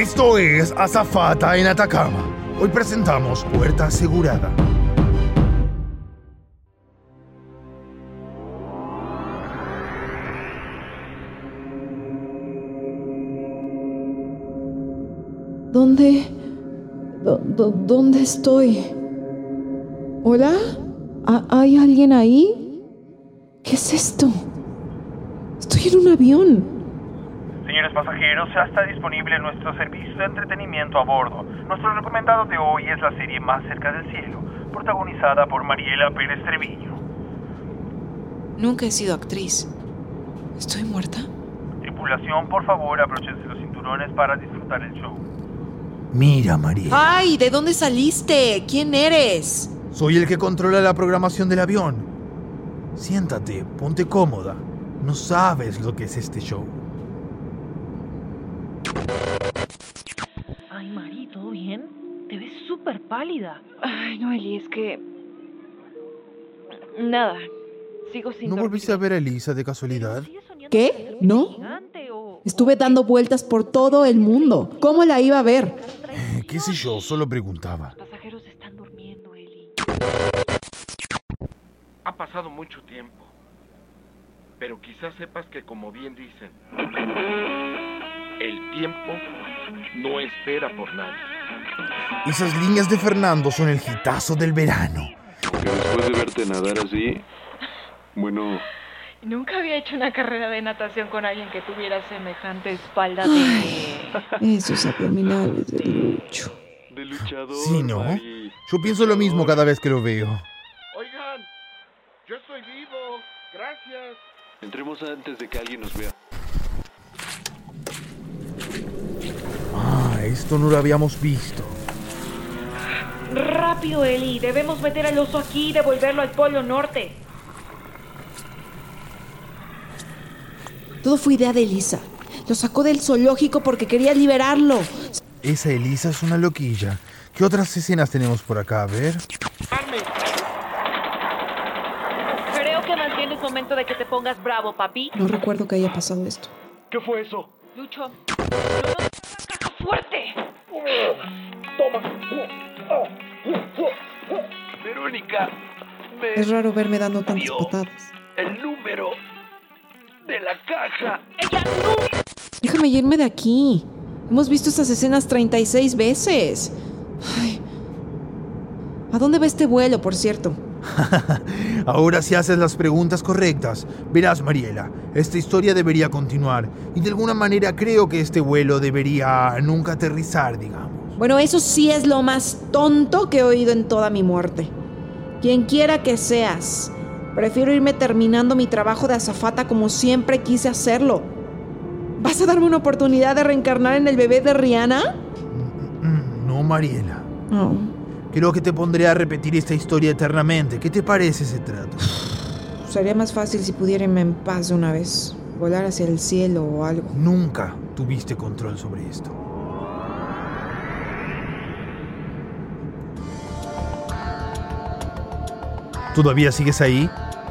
Esto es Azafata en Atacama. Hoy presentamos Puerta Asegurada. ¿Dónde? dó- dó- ¿Dónde estoy? ¿Hola? ¿Ha- ¿Hay alguien ahí? ¿Qué es esto? Estoy en un avión. Señores pasajeros, ya está disponible nuestro servicio de entretenimiento a bordo. Nuestro recomendado de hoy es la serie Más cerca del cielo, protagonizada por Mariela Pérez Treviño. Nunca he sido actriz. ¿Estoy muerta? Tripulación, por favor, abróchense los cinturones para disfrutar el show. Mira, María. ¡Ay! ¿De dónde saliste? ¿Quién eres? Soy el que controla la programación del avión. Siéntate, ponte cómoda. No sabes lo que es este show. Ay, Mari, ¿todo bien? Te ves súper pálida. Ay, Noeli, es que... Nada, sigo sin ¿No volviste a ver a Elisa de casualidad? ¿Sigues soñando ¿Qué? ¿No? Estuve dando vueltas por todo el mundo. ¿Cómo la iba a ver? Eh, ¿Qué sé yo? Solo preguntaba. Los pasajeros están durmiendo, Eli. Ha pasado mucho tiempo. Pero quizás sepas que, como bien dicen, el tiempo no espera por nadie. Esas líneas de Fernando son el hitazo del verano. Después de verte nadar así, bueno, Nunca había hecho una carrera de natación con alguien que tuviera semejante espalda de... Esos abdominales de lucho. de luchador. Sí, ¿no? Mari. Yo pienso lo mismo cada vez que lo veo. Oigan, yo estoy vivo. Gracias. Entremos antes de que alguien nos vea. Esto no lo habíamos visto. Rápido, Eli. Debemos meter al oso aquí y devolverlo al Polo Norte. Todo fue idea de Elisa. Lo sacó del zoológico porque quería liberarlo. Esa Elisa es una loquilla. ¿Qué otras escenas tenemos por acá? A ver. Creo que más bien es momento de que te pongas bravo, papi. No recuerdo que haya pasado esto. ¿Qué fue eso? Lucho. Fuerte. Verónica, me Es raro verme dando tantas patadas. el número de la caja. Ella no. Déjame irme de aquí. Hemos visto estas escenas 36 veces. Ay. ¿A dónde va este vuelo, por cierto? Ahora si haces las preguntas correctas, verás Mariela, esta historia debería continuar y de alguna manera creo que este vuelo debería nunca aterrizar, digamos. Bueno, eso sí es lo más tonto que he oído en toda mi muerte. Quien quiera que seas, prefiero irme terminando mi trabajo de azafata como siempre quise hacerlo. ¿Vas a darme una oportunidad de reencarnar en el bebé de Rihanna? Mm, No, Mariela. No. Creo que te pondré a repetir esta historia eternamente. ¿Qué te parece ese trato? Sería más fácil si pudiera irme en paz de una vez. Volar hacia el cielo o algo. Nunca tuviste control sobre esto. ¿Todavía sigues ahí?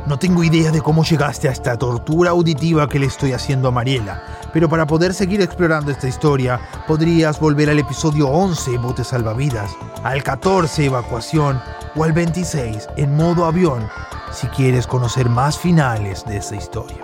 No tengo idea de cómo llegaste a esta tortura auditiva que le estoy haciendo a Mariela, pero para poder seguir explorando esta historia, podrías volver al episodio 11, Bote Salvavidas, al 14, Evacuación, o al 26, en modo avión, si quieres conocer más finales de esta historia.